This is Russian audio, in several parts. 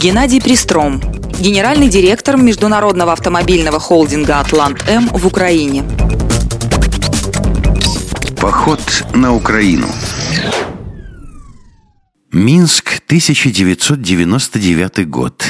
Геннадий Пристром, генеральный директор международного автомобильного холдинга «Атлант-М» в Украине. Поход на Украину. Минск, 1999 год.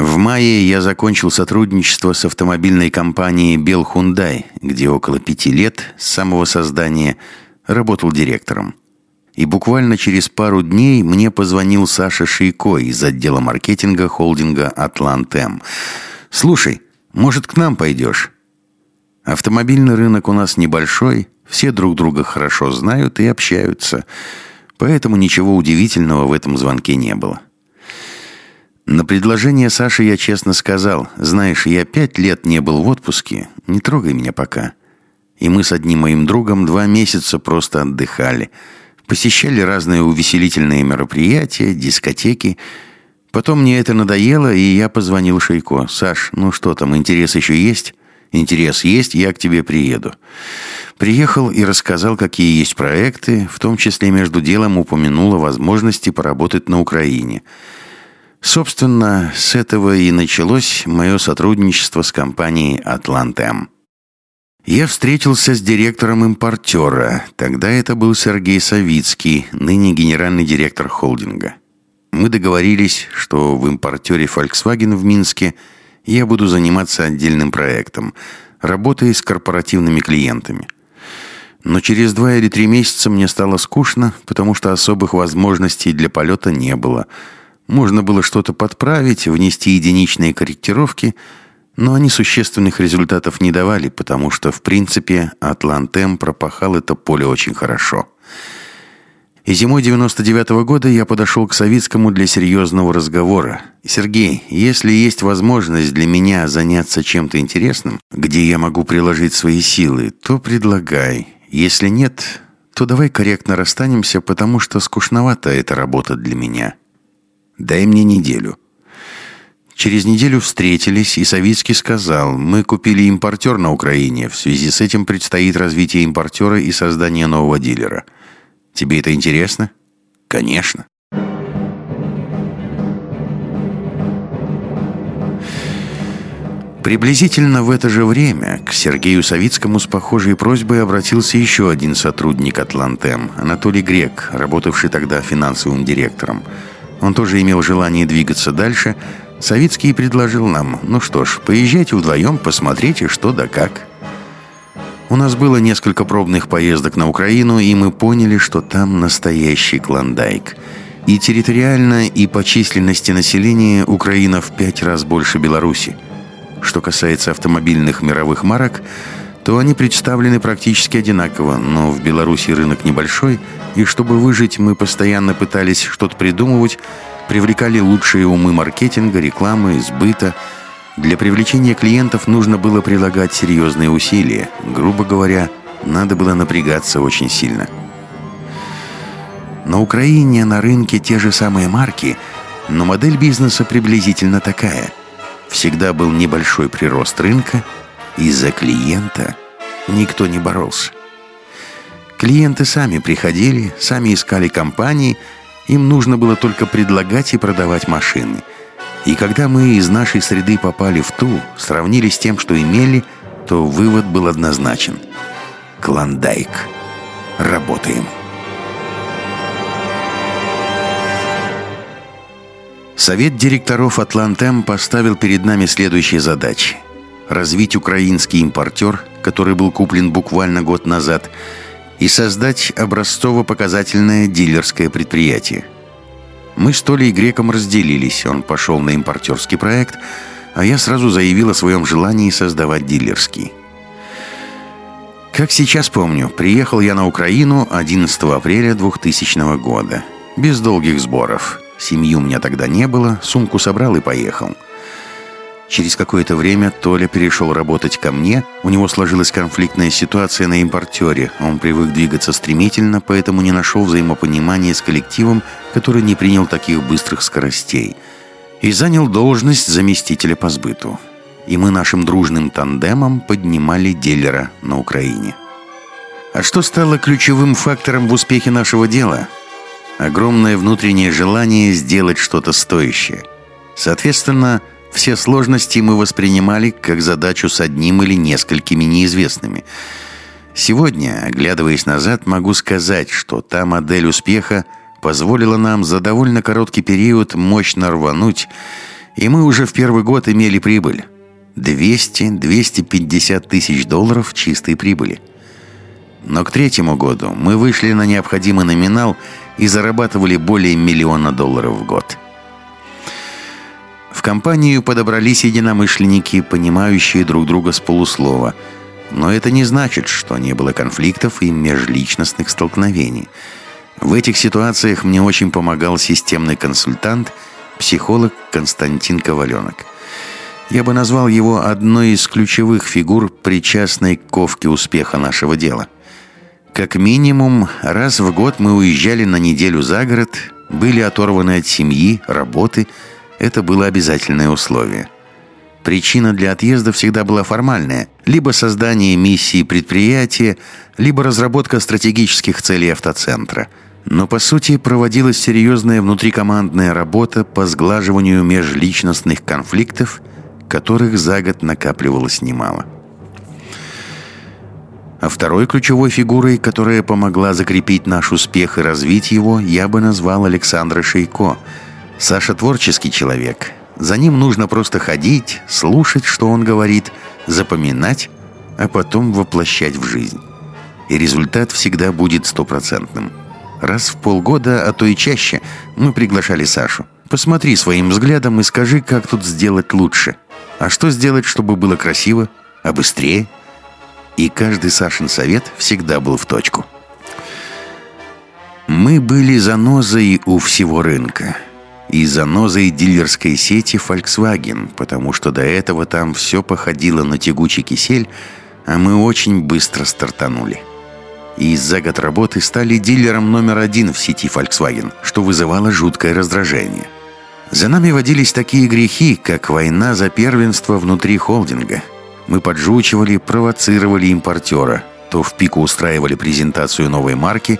В мае я закончил сотрудничество с автомобильной компанией «Белхундай», где около пяти лет с самого создания работал директором. И буквально через пару дней мне позвонил Саша Шейко из отдела маркетинга холдинга «Атлантем». «Слушай, может, к нам пойдешь?» Автомобильный рынок у нас небольшой, все друг друга хорошо знают и общаются, поэтому ничего удивительного в этом звонке не было. На предложение Саши я честно сказал, «Знаешь, я пять лет не был в отпуске, не трогай меня пока». И мы с одним моим другом два месяца просто отдыхали – Посещали разные увеселительные мероприятия, дискотеки. Потом мне это надоело, и я позвонил Шейко. «Саш, ну что там, интерес еще есть?» «Интерес есть, я к тебе приеду». Приехал и рассказал, какие есть проекты, в том числе между делом упомянул о возможности поработать на Украине. Собственно, с этого и началось мое сотрудничество с компанией «Атлантем». Я встретился с директором импортера. Тогда это был Сергей Савицкий, ныне генеральный директор холдинга. Мы договорились, что в импортере Volkswagen в Минске я буду заниматься отдельным проектом, работая с корпоративными клиентами. Но через два или три месяца мне стало скучно, потому что особых возможностей для полета не было. Можно было что-то подправить, внести единичные корректировки – но они существенных результатов не давали, потому что, в принципе, Атлантем пропахал это поле очень хорошо. И зимой 99 -го года я подошел к Савицкому для серьезного разговора. «Сергей, если есть возможность для меня заняться чем-то интересным, где я могу приложить свои силы, то предлагай. Если нет, то давай корректно расстанемся, потому что скучновата эта работа для меня. Дай мне неделю». Через неделю встретились, и Савицкий сказал, «Мы купили импортер на Украине. В связи с этим предстоит развитие импортера и создание нового дилера. Тебе это интересно?» «Конечно». Приблизительно в это же время к Сергею Савицкому с похожей просьбой обратился еще один сотрудник «Атлантем» Анатолий Грек, работавший тогда финансовым директором. Он тоже имел желание двигаться дальше – Савицкий предложил нам, ну что ж, поезжайте вдвоем, посмотрите, что да как. У нас было несколько пробных поездок на Украину, и мы поняли, что там настоящий клондайк. И территориально, и по численности населения Украина в пять раз больше Беларуси. Что касается автомобильных мировых марок, то они представлены практически одинаково, но в Беларуси рынок небольшой, и чтобы выжить, мы постоянно пытались что-то придумывать, привлекали лучшие умы маркетинга, рекламы, сбыта. Для привлечения клиентов нужно было прилагать серьезные усилия. Грубо говоря, надо было напрягаться очень сильно. На Украине на рынке те же самые марки, но модель бизнеса приблизительно такая. Всегда был небольшой прирост рынка, и за клиента никто не боролся. Клиенты сами приходили, сами искали компании – им нужно было только предлагать и продавать машины. И когда мы из нашей среды попали в ту, сравнили с тем, что имели, то вывод был однозначен. Клондайк. Работаем. Совет директоров «Атлантем» поставил перед нами следующие задачи. Развить украинский импортер, который был куплен буквально год назад – и создать образцово-показательное дилерское предприятие. Мы с Толей Греком разделились, он пошел на импортерский проект, а я сразу заявил о своем желании создавать дилерский. Как сейчас помню, приехал я на Украину 11 апреля 2000 года. Без долгих сборов. Семьи у меня тогда не было, сумку собрал и поехал – Через какое-то время Толя перешел работать ко мне. У него сложилась конфликтная ситуация на импортере. Он привык двигаться стремительно, поэтому не нашел взаимопонимания с коллективом, который не принял таких быстрых скоростей. И занял должность заместителя по сбыту. И мы нашим дружным тандемом поднимали дилера на Украине. А что стало ключевым фактором в успехе нашего дела? Огромное внутреннее желание сделать что-то стоящее – Соответственно, все сложности мы воспринимали как задачу с одним или несколькими неизвестными. Сегодня, оглядываясь назад, могу сказать, что та модель успеха позволила нам за довольно короткий период мощно рвануть, и мы уже в первый год имели прибыль. 200-250 тысяч долларов чистой прибыли. Но к третьему году мы вышли на необходимый номинал и зарабатывали более миллиона долларов в год. Компанию подобрались единомышленники, понимающие друг друга с полуслова. Но это не значит, что не было конфликтов и межличностных столкновений. В этих ситуациях мне очень помогал системный консультант, психолог Константин Коваленок. Я бы назвал его одной из ключевых фигур, причастной к ковке успеха нашего дела. Как минимум, раз в год мы уезжали на неделю за город, были оторваны от семьи, работы – это было обязательное условие. Причина для отъезда всегда была формальная. Либо создание миссии предприятия, либо разработка стратегических целей автоцентра. Но, по сути, проводилась серьезная внутрикомандная работа по сглаживанию межличностных конфликтов, которых за год накапливалось немало. А второй ключевой фигурой, которая помогла закрепить наш успех и развить его, я бы назвал Александра Шейко – Саша творческий человек. За ним нужно просто ходить, слушать, что он говорит, запоминать, а потом воплощать в жизнь. И результат всегда будет стопроцентным. Раз в полгода, а то и чаще, мы приглашали Сашу. Посмотри своим взглядом и скажи, как тут сделать лучше. А что сделать, чтобы было красиво, а быстрее? И каждый Сашин совет всегда был в точку. Мы были занозой у всего рынка – и занозой дилерской сети Volkswagen, потому что до этого там все походило на тягучий кисель, а мы очень быстро стартанули. И за год работы стали дилером номер один в сети Volkswagen, что вызывало жуткое раздражение. За нами водились такие грехи, как война за первенство внутри холдинга. Мы поджучивали, провоцировали импортера, то в пику устраивали презентацию новой марки,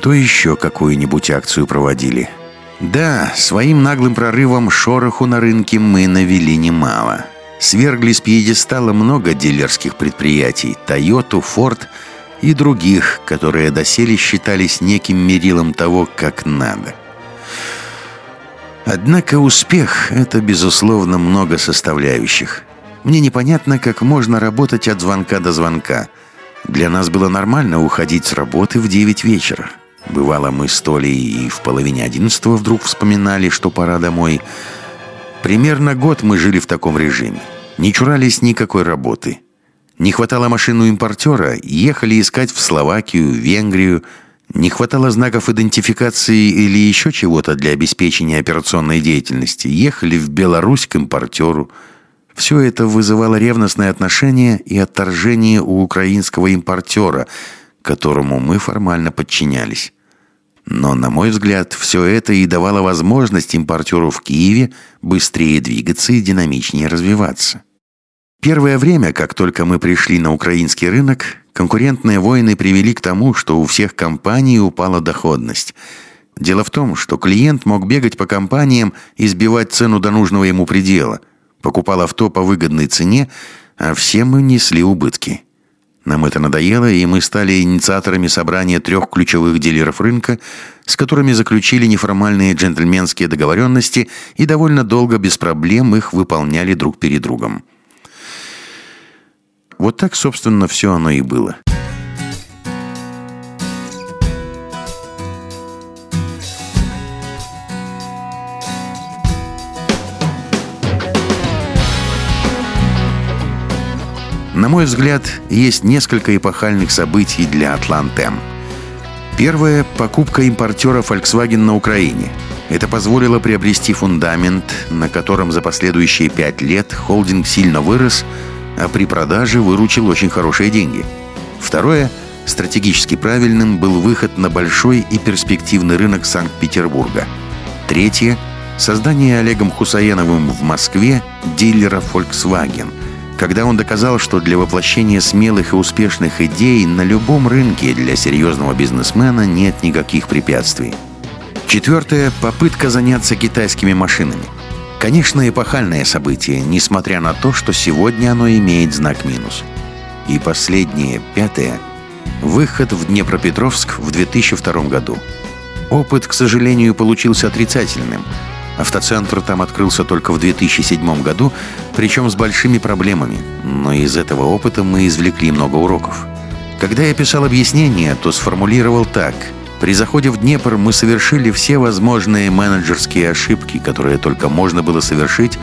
то еще какую-нибудь акцию проводили – да, своим наглым прорывом шороху на рынке мы навели немало. Свергли с пьедестала много дилерских предприятий – Toyota, Ford и других, которые доселе считались неким мерилом того, как надо. Однако успех – это, безусловно, много составляющих. Мне непонятно, как можно работать от звонка до звонка. Для нас было нормально уходить с работы в 9 вечера – Бывало, мы с Толей и в половине одиннадцатого вдруг вспоминали, что пора домой. Примерно год мы жили в таком режиме. Не чурались никакой работы. Не хватало машину импортера, ехали искать в Словакию, Венгрию. Не хватало знаков идентификации или еще чего-то для обеспечения операционной деятельности. Ехали в Беларусь к импортеру. Все это вызывало ревностное отношение и отторжение у украинского импортера, которому мы формально подчинялись. Но, на мой взгляд, все это и давало возможность импортеру в Киеве быстрее двигаться и динамичнее развиваться. Первое время, как только мы пришли на украинский рынок, конкурентные войны привели к тому, что у всех компаний упала доходность. Дело в том, что клиент мог бегать по компаниям и сбивать цену до нужного ему предела. Покупал авто по выгодной цене, а все мы несли убытки. Нам это надоело, и мы стали инициаторами собрания трех ключевых дилеров рынка, с которыми заключили неформальные джентльменские договоренности и довольно долго без проблем их выполняли друг перед другом. Вот так, собственно, все оно и было. Мой взгляд, есть несколько эпохальных событий для Атлантем. Первое – покупка импортера Volkswagen на Украине. Это позволило приобрести фундамент, на котором за последующие пять лет холдинг сильно вырос, а при продаже выручил очень хорошие деньги. Второе – стратегически правильным был выход на большой и перспективный рынок Санкт-Петербурга. Третье – создание Олегом Хусаеновым в Москве дилера Volkswagen – когда он доказал, что для воплощения смелых и успешных идей на любом рынке для серьезного бизнесмена нет никаких препятствий. Четвертое – попытка заняться китайскими машинами. Конечно, эпохальное событие, несмотря на то, что сегодня оно имеет знак минус. И последнее, пятое – выход в Днепропетровск в 2002 году. Опыт, к сожалению, получился отрицательным. Автоцентр там открылся только в 2007 году, причем с большими проблемами. Но из этого опыта мы извлекли много уроков. Когда я писал объяснение, то сформулировал так – при заходе в Днепр мы совершили все возможные менеджерские ошибки, которые только можно было совершить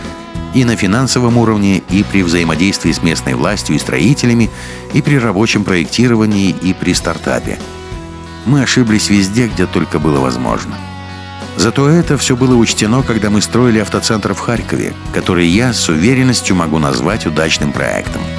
и на финансовом уровне, и при взаимодействии с местной властью и строителями, и при рабочем проектировании, и при стартапе. Мы ошиблись везде, где только было возможно. Зато это все было учтено, когда мы строили автоцентр в Харькове, который я с уверенностью могу назвать удачным проектом –